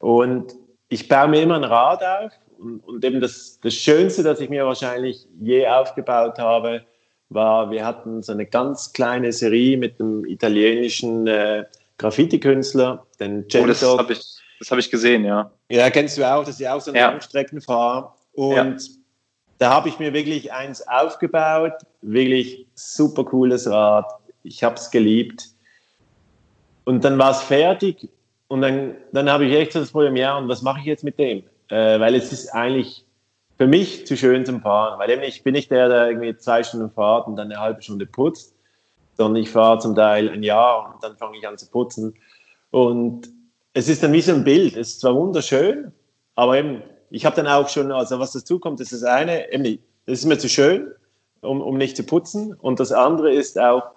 Und ich baue mir immer ein Rad auf und, und eben das, das Schönste, das ich mir wahrscheinlich je aufgebaut habe, war, wir hatten so eine ganz kleine Serie mit einem italienischen äh, Graffiti-Künstler, den Gento. Oh, das habe ich, hab ich gesehen, ja. Ja, kennst du auch, das ist ja auch so ein ja. Langstreckenfahrer. Und ja. da habe ich mir wirklich eins aufgebaut, wirklich super cooles Rad. Ich habe es geliebt. Und dann war es fertig und dann, dann habe ich echt so das Problem, ja, und was mache ich jetzt mit dem? Äh, weil es ist eigentlich für mich zu schön zum Fahren, weil eben ich bin nicht der, der irgendwie zwei Stunden fährt und dann eine halbe Stunde putzt, sondern ich fahre zum Teil ein Jahr und dann fange ich an zu putzen. Und es ist dann wie so ein Bild. Es ist zwar wunderschön, aber eben, ich habe dann auch schon, also was dazu kommt, ist das eine, eben, das ist mir zu schön, um, um nicht zu putzen. Und das andere ist auch,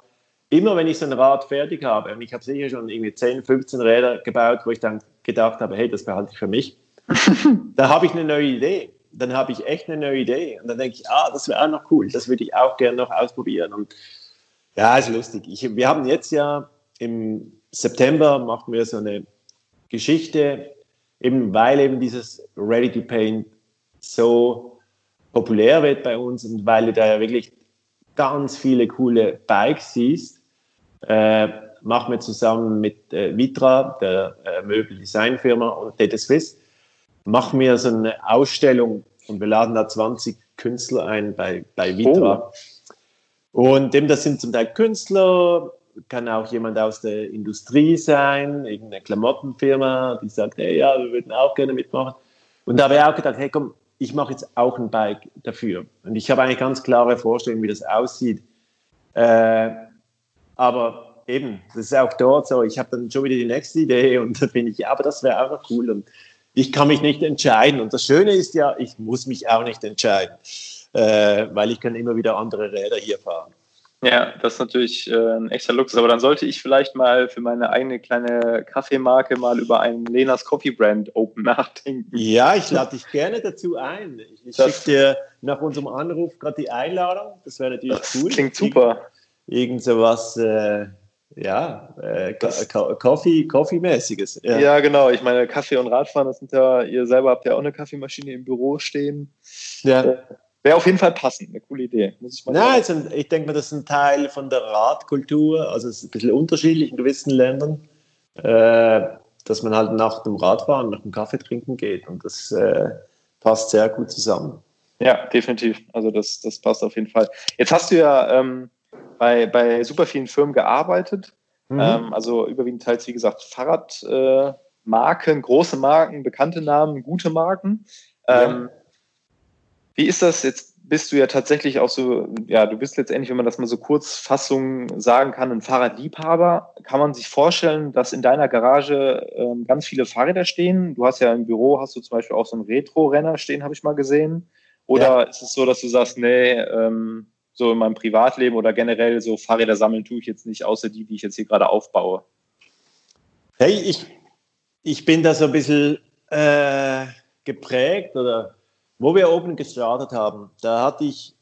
immer wenn ich so ein Rad fertig habe, und ich habe sicher schon irgendwie 10, 15 Räder gebaut, wo ich dann gedacht habe, hey, das behalte ich für mich, [LAUGHS] da habe ich eine neue Idee. Dann habe ich echt eine neue Idee. Und dann denke ich, ah, das wäre auch noch cool, das würde ich auch gerne noch ausprobieren. Und ja, ist lustig. Ich, wir haben jetzt ja im September machen wir so eine Geschichte, eben weil eben dieses Ready to Paint so populär wird bei uns und weil du da ja wirklich ganz viele coole Bikes siehst, äh, machen wir zusammen mit äh, Vitra, der äh, Möbeldesignfirma und Data Swiss, machen wir so eine Ausstellung und wir laden da 20 Künstler ein bei, bei Vitra. Oh. Und eben, das sind zum Teil Künstler, kann auch jemand aus der Industrie sein, irgendeine Klamottenfirma, die sagt, hey, ja, wir würden auch gerne mitmachen. Und da habe ich auch gedacht, hey, komm, ich mache jetzt auch ein Bike dafür. Und ich habe eigentlich ganz klare Vorstellungen, wie das aussieht. Äh, aber eben, das ist auch dort so, ich habe dann schon wieder die nächste Idee [LAUGHS] und da bin ich, ja, aber das wäre auch noch cool. Und ich kann mich nicht entscheiden. Und das Schöne ist ja, ich muss mich auch nicht entscheiden äh, weil ich kann immer wieder andere Räder hier fahren. Ja, das ist natürlich äh, ein echter Luxus. Aber dann sollte ich vielleicht mal für meine eigene kleine Kaffeemarke mal über einen Lenas Coffee Brand Open [LAUGHS] nachdenken. Ja, ich lade dich gerne dazu ein. Ich, schicke dir nach unserem Anruf gerade die Einladung. Das wäre natürlich das cool. Klingt super. Irgend sowas, äh, ja, äh, Coffee, Coffee-mäßiges. Ja. ja. genau. Ich meine, Kaffee und Radfahren, das sind ja, ihr selber habt ja auch eine Kaffeemaschine im Büro stehen. Ja. Äh, Wäre auf jeden Fall passend, eine coole Idee, muss ich mal. Ja, ein, ich denke mal, das ist ein Teil von der Radkultur, also es ist ein bisschen unterschiedlich in gewissen Ländern, äh, dass man halt nach dem Radfahren, nach dem Kaffee trinken geht und das äh, passt sehr gut zusammen. Ja, definitiv. Also das, das passt auf jeden Fall. Jetzt hast du ja ähm, bei, bei super vielen Firmen gearbeitet, mhm. ähm, also überwiegend teils, wie gesagt, Fahrrad. Äh, große Marken, bekannte Namen, gute Marken. Ähm, ja. Wie ist das jetzt? Bist du ja tatsächlich auch so, ja, du bist letztendlich, wenn man das mal so Kurzfassung sagen kann, ein Fahrradliebhaber. Kann man sich vorstellen, dass in deiner Garage ähm, ganz viele Fahrräder stehen? Du hast ja im Büro, hast du zum Beispiel auch so einen Retro-Renner stehen, habe ich mal gesehen. Oder ja. ist es so, dass du sagst, nee, ähm, so in meinem Privatleben oder generell so Fahrräder sammeln tue ich jetzt nicht, außer die, die ich jetzt hier gerade aufbaue? Hey, ich, ich bin da so ein bisschen äh, geprägt oder wo wir oben gestartet haben, da hatte ich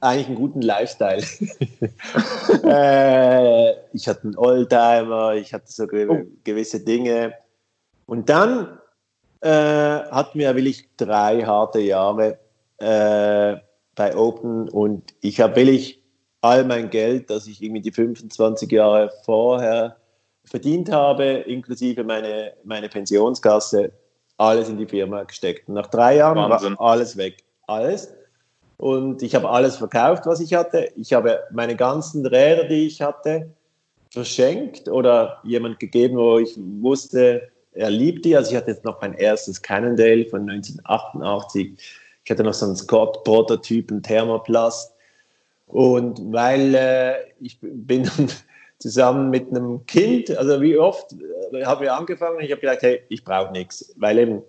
eigentlich einen guten Lifestyle. [LAUGHS] äh, ich hatte einen Oldtimer, ich hatte so ge oh. gewisse Dinge. Und dann äh, hatten wir wirklich drei harte Jahre äh, bei Open und ich habe wirklich all mein Geld, das ich irgendwie die 25 Jahre vorher verdient habe, inklusive meine, meine Pensionskasse, alles in die Firma gesteckt. Und nach drei Jahren Wahnsinn. war alles weg. Alles. Und ich habe alles verkauft, was ich hatte. Ich habe meine ganzen Räder, die ich hatte, verschenkt oder jemand gegeben, wo ich wusste, er liebt die. Also ich hatte jetzt noch mein erstes Cannondale von 1988. Ich hatte noch so einen Scott-Prototypen Thermoplast. Und weil äh, ich bin [LAUGHS] zusammen mit einem Kind, also wie oft äh, haben wir angefangen, ich habe gesagt, hey, ich brauche nichts, weil eben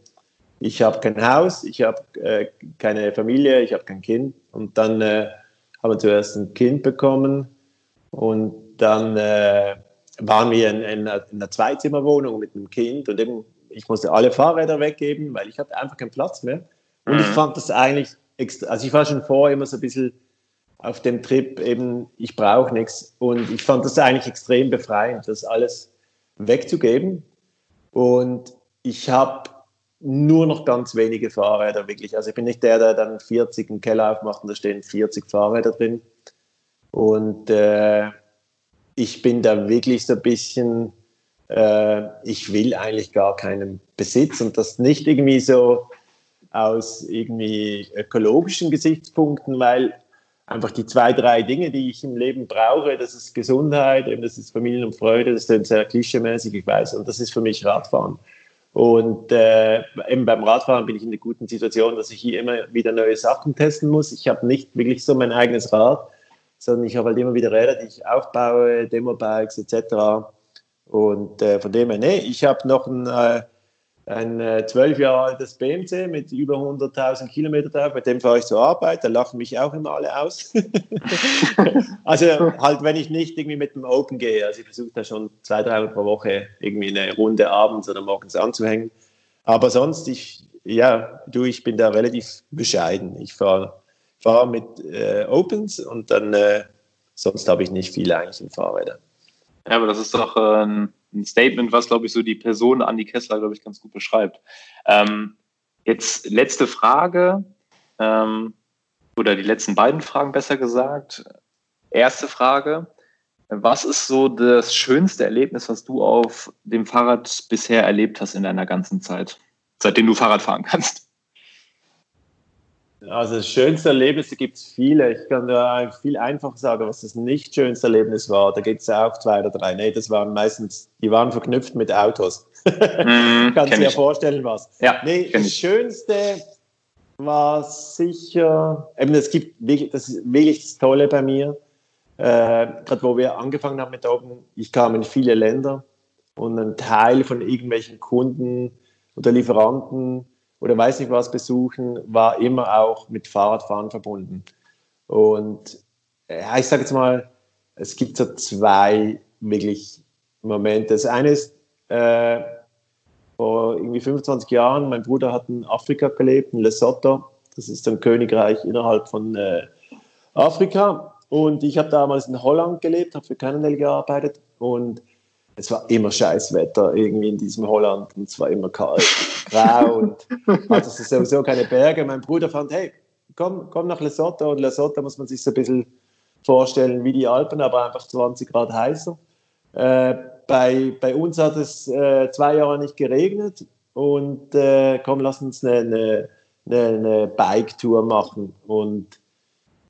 ich habe kein Haus, ich habe äh, keine Familie, ich habe kein Kind. Und dann äh, haben wir zuerst ein Kind bekommen und dann äh, waren wir in, in, einer, in einer Zweizimmerwohnung mit einem Kind und eben ich musste alle Fahrräder weggeben, weil ich hatte einfach keinen Platz mehr. Und mhm. ich fand das eigentlich, also ich war schon vorher immer so ein bisschen auf dem Trip eben, ich brauche nichts. Und ich fand das eigentlich extrem befreiend, das alles wegzugeben. Und ich habe nur noch ganz wenige Fahrräder wirklich. Also ich bin nicht der, der dann 40 einen Keller aufmacht und da stehen 40 Fahrräder drin. Und äh, ich bin da wirklich so ein bisschen, äh, ich will eigentlich gar keinen Besitz und das nicht irgendwie so aus irgendwie ökologischen Gesichtspunkten, weil einfach die zwei, drei Dinge, die ich im Leben brauche, das ist Gesundheit, eben das ist Familien und Freude, das ist sehr klischeemäßig, ich weiß, und das ist für mich Radfahren. Und äh, eben beim Radfahren bin ich in der guten Situation, dass ich hier immer wieder neue Sachen testen muss. Ich habe nicht wirklich so mein eigenes Rad, sondern ich habe halt immer wieder Räder, die ich aufbaue, Demo-Bikes etc. Und äh, von dem her, nee, ich habe noch ein äh, ein äh, zwölf äh, Jahre altes BMC mit über 100.000 Kilometer drauf, mit dem fahre ich zur Arbeit, da lachen mich auch immer alle aus. [LAUGHS] also halt, wenn ich nicht irgendwie mit dem Open gehe, also ich versuche da schon zwei, drei Mal pro Woche irgendwie eine Runde abends oder morgens anzuhängen. Aber sonst, ich, ja, du, ich bin da relativ bescheiden. Ich fahre fahr mit äh, Opens und dann, äh, sonst habe ich nicht viel eigentlich in Fahrrädern. Ja, aber das ist doch ein ein Statement, was, glaube ich, so die Person Andi Kessler, glaube ich, ganz gut beschreibt. Ähm, jetzt letzte Frage, ähm, oder die letzten beiden Fragen besser gesagt. Erste Frage, was ist so das schönste Erlebnis, was du auf dem Fahrrad bisher erlebt hast in deiner ganzen Zeit, seitdem du Fahrrad fahren kannst? Also das schönste Erlebnis gibt es viele. Ich kann da viel einfacher sagen, was das nicht schönste Erlebnis war. Da gibt es ja auch zwei oder drei. Nee, das waren meistens, die waren verknüpft mit Autos. Mm, [LAUGHS] Kannst dir ja vorstellen, was. Ja, nee, das. Schönste war sicher, eben es gibt wirklich, das ist wirklich das Tolle bei mir. Äh, Gerade wo wir angefangen haben mit Open, ich kam in viele Länder und ein Teil von irgendwelchen Kunden oder Lieferanten oder weiß nicht was besuchen, war immer auch mit Fahrradfahren verbunden. Und ja, ich sage jetzt mal, es gibt so zwei wirklich Momente. Das eine ist, äh, vor irgendwie 25 Jahren, mein Bruder hat in Afrika gelebt, in Lesotho. Das ist ein Königreich innerhalb von äh, Afrika. Und ich habe damals in Holland gelebt, habe für Cannondale gearbeitet. Und es war immer Scheißwetter irgendwie in diesem Holland und es war immer kalt, [LAUGHS] grau und also es ist sowieso keine Berge. Mein Bruder fand, hey, komm, komm nach Lesotho und Lesotho muss man sich so ein bisschen vorstellen wie die Alpen, aber einfach 20 Grad heißer. Äh, bei, bei uns hat es äh, zwei Jahre nicht geregnet und äh, komm, lass uns eine, eine, eine Bike-Tour machen und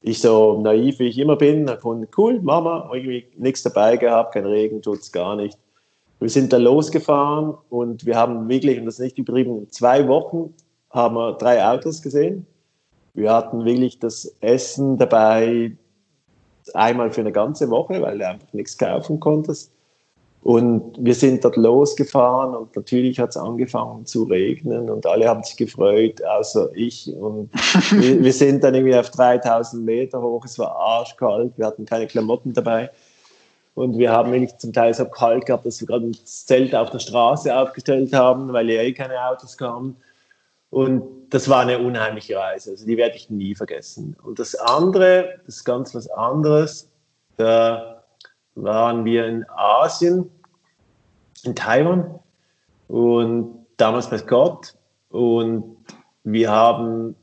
ich so naiv wie ich immer bin, gefunden, cool, Mama, irgendwie nichts dabei gehabt, kein Regen, tut es gar nicht. Wir sind da losgefahren und wir haben wirklich, und das ist nicht übertrieben, zwei Wochen haben wir drei Autos gesehen. Wir hatten wirklich das Essen dabei einmal für eine ganze Woche, weil du einfach nichts kaufen konntest. Und wir sind dort losgefahren und natürlich hat es angefangen zu regnen und alle haben sich gefreut, außer ich. Und [LAUGHS] wir, wir, sind dann irgendwie auf 3000 Meter hoch, es war arschkalt, wir hatten keine Klamotten dabei. Und wir haben wirklich zum Teil so kalt gehabt, dass wir gerade das Zelt auf der Straße aufgestellt haben, weil ja eh keine Autos kamen. Und das war eine unheimliche Reise, also die werde ich nie vergessen. Und das andere, das ist ganz was anderes, da waren wir in Asien, in Taiwan und damals bei Scott. Und wir haben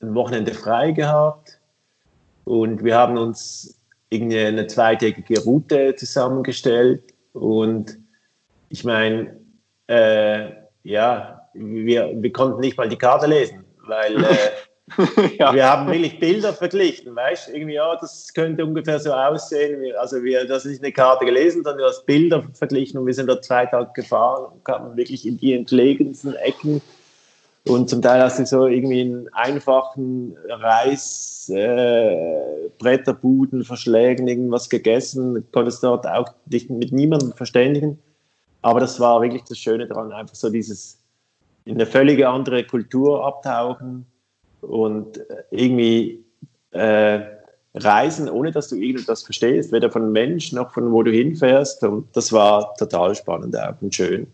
ein Wochenende frei gehabt und wir haben uns irgendwie eine zweitägige Route zusammengestellt. Und ich meine, äh, ja, wir, wir konnten nicht mal die Karte lesen, weil äh, [LAUGHS] [LAUGHS] ja. Wir haben wirklich Bilder verglichen, weißt du? Irgendwie, ja, das könnte ungefähr so aussehen. Also, wir, das ist nicht eine Karte gelesen, sondern du hast Bilder verglichen und wir sind da zwei Tage gefahren und kamen wirklich in die entlegensten Ecken. Und zum Teil hast du so irgendwie in einfachen Reis, äh, Verschlägen irgendwas gegessen, konntest dort auch dich mit niemandem verständigen. Aber das war wirklich das Schöne daran, einfach so dieses in eine völlig andere Kultur abtauchen und äh, irgendwie äh, reisen, ohne dass du irgendwas verstehst, weder von Mensch noch von wo du hinfährst. Und das war total spannend und schön.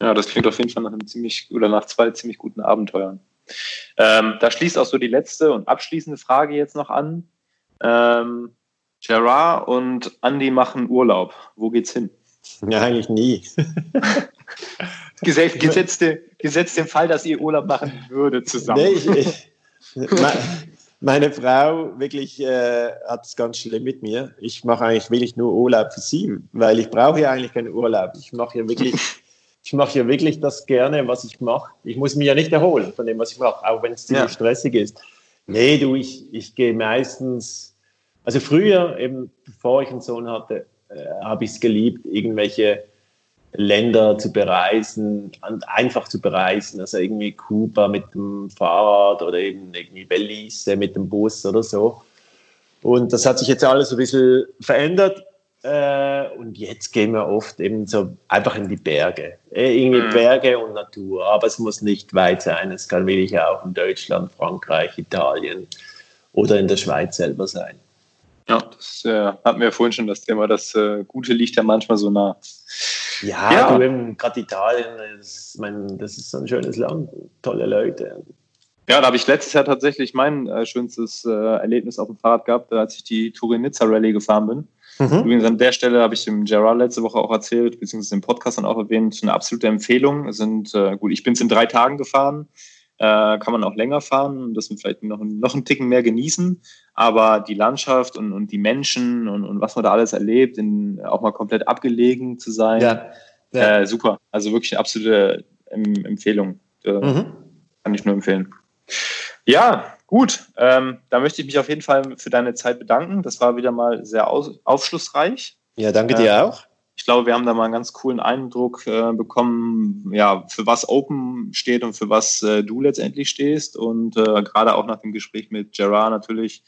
Ja, das klingt auf jeden Fall nach einem ziemlich oder nach zwei ziemlich guten Abenteuern. Ähm, da schließt auch so die letzte und abschließende Frage jetzt noch an. Ähm, Gerard und Andy machen Urlaub. Wo geht's hin? Ja, eigentlich nie. [LAUGHS] Gesetz, gesetzte, gesetzt den Fall, dass ihr Urlaub machen würde zusammen. Nee, ich, [LAUGHS] ich, meine Frau wirklich äh, hat es ganz schlimm mit mir. Ich mache eigentlich wirklich nur Urlaub für sie, weil ich brauche ja eigentlich keinen Urlaub. Ich mache ja wirklich, [LAUGHS] ich mache ja wirklich das gerne, was ich mache. Ich muss mich ja nicht erholen von dem, was ich mache, auch wenn es ziemlich ja. stressig ist. Nee, du, ich, ich gehe meistens, also früher, eben bevor ich einen Sohn hatte, äh, habe ich es geliebt, irgendwelche Länder zu bereisen einfach zu bereisen. Also irgendwie Kuba mit dem Fahrrad oder eben irgendwie Belize mit dem Bus oder so. Und das hat sich jetzt alles so ein bisschen verändert. Äh, und jetzt gehen wir oft eben so einfach in die Berge. Äh, irgendwie mhm. Berge und Natur. Aber es muss nicht weit sein. Es kann wirklich auch in Deutschland, Frankreich, Italien oder in der Schweiz selber sein. Ja, das äh, hatten wir ja vorhin schon das Thema. Das äh, Gute liegt ja manchmal so nah. Ja, ja. du gerade Italien, das, mein, das ist so ein schönes Land, tolle Leute. Ja, da habe ich letztes Jahr tatsächlich mein äh, schönstes äh, Erlebnis auf dem Fahrrad gehabt, als ich die Turin-Nizza Rallye gefahren bin. Mhm. Übrigens an der Stelle habe ich dem Gerard letzte Woche auch erzählt, beziehungsweise im Podcast dann auch erwähnt, eine absolute Empfehlung. Es sind, äh, gut, ich bin es in drei Tagen gefahren, äh, kann man auch länger fahren und das vielleicht noch, noch einen Ticken mehr genießen. Aber die Landschaft und, und die Menschen und, und was man da alles erlebt, in, auch mal komplett abgelegen zu sein, ja. Ja. Äh, super. Also wirklich eine absolute ähm, Empfehlung. Äh, mhm. Kann ich nur empfehlen. Ja, gut. Ähm, da möchte ich mich auf jeden Fall für deine Zeit bedanken. Das war wieder mal sehr aufschlussreich. Ja, danke dir äh, auch ich glaube, wir haben da mal einen ganz coolen Eindruck äh, bekommen, ja, für was Open steht und für was äh, du letztendlich stehst. Und äh, gerade auch nach dem Gespräch mit Gerard natürlich,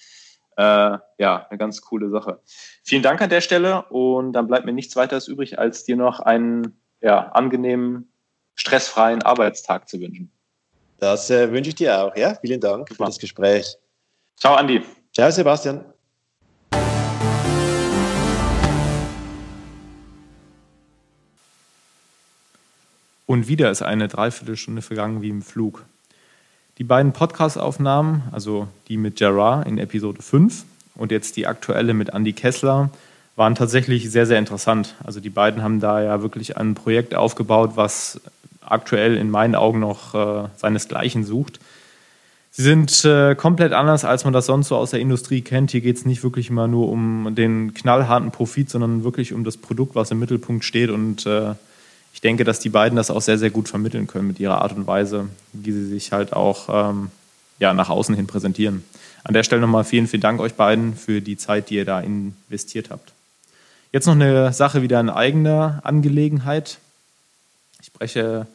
äh, ja, eine ganz coole Sache. Vielen Dank an der Stelle und dann bleibt mir nichts weiteres übrig, als dir noch einen ja, angenehmen, stressfreien Arbeitstag zu wünschen. Das äh, wünsche ich dir auch. Ja, vielen Dank Super. für das Gespräch. Ciao, Andi. Ciao, Sebastian. Und wieder ist eine Dreiviertelstunde vergangen wie im Flug. Die beiden Podcast-Aufnahmen, also die mit Gerard in Episode 5 und jetzt die aktuelle mit Andy Kessler, waren tatsächlich sehr, sehr interessant. Also die beiden haben da ja wirklich ein Projekt aufgebaut, was aktuell in meinen Augen noch äh, seinesgleichen sucht. Sie sind äh, komplett anders, als man das sonst so aus der Industrie kennt. Hier geht es nicht wirklich immer nur um den knallharten Profit, sondern wirklich um das Produkt, was im Mittelpunkt steht und äh, ich denke, dass die beiden das auch sehr, sehr gut vermitteln können mit ihrer Art und Weise, wie sie sich halt auch ähm, ja, nach außen hin präsentieren. An der Stelle nochmal vielen, vielen Dank euch beiden für die Zeit, die ihr da investiert habt. Jetzt noch eine Sache wieder in eigener Angelegenheit. Ich breche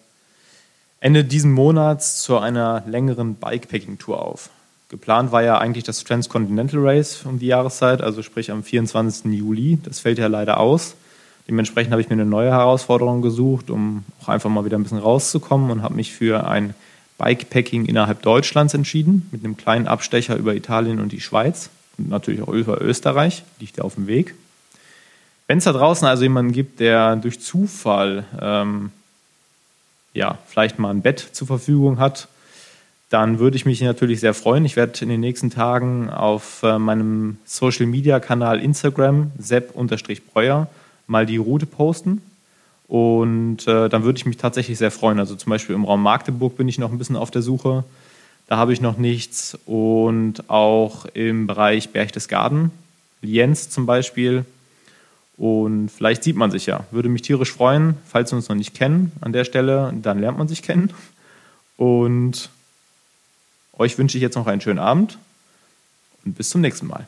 Ende diesen Monats zu einer längeren Bikepacking-Tour auf. Geplant war ja eigentlich das Transcontinental Race um die Jahreszeit, also sprich am 24. Juli. Das fällt ja leider aus. Dementsprechend habe ich mir eine neue Herausforderung gesucht, um auch einfach mal wieder ein bisschen rauszukommen und habe mich für ein Bikepacking innerhalb Deutschlands entschieden, mit einem kleinen Abstecher über Italien und die Schweiz und natürlich auch über Österreich, liegt ja auf dem Weg. Wenn es da draußen also jemanden gibt, der durch Zufall ähm, ja, vielleicht mal ein Bett zur Verfügung hat, dann würde ich mich natürlich sehr freuen. Ich werde in den nächsten Tagen auf äh, meinem Social Media Kanal Instagram, sepp-breuer, mal die Route posten. Und äh, dann würde ich mich tatsächlich sehr freuen. Also zum Beispiel im Raum Magdeburg bin ich noch ein bisschen auf der Suche. Da habe ich noch nichts. Und auch im Bereich Berchtesgaden, Lienz zum Beispiel, und vielleicht sieht man sich ja. Würde mich tierisch freuen, falls wir uns noch nicht kennen an der Stelle, dann lernt man sich kennen. Und euch wünsche ich jetzt noch einen schönen Abend und bis zum nächsten Mal.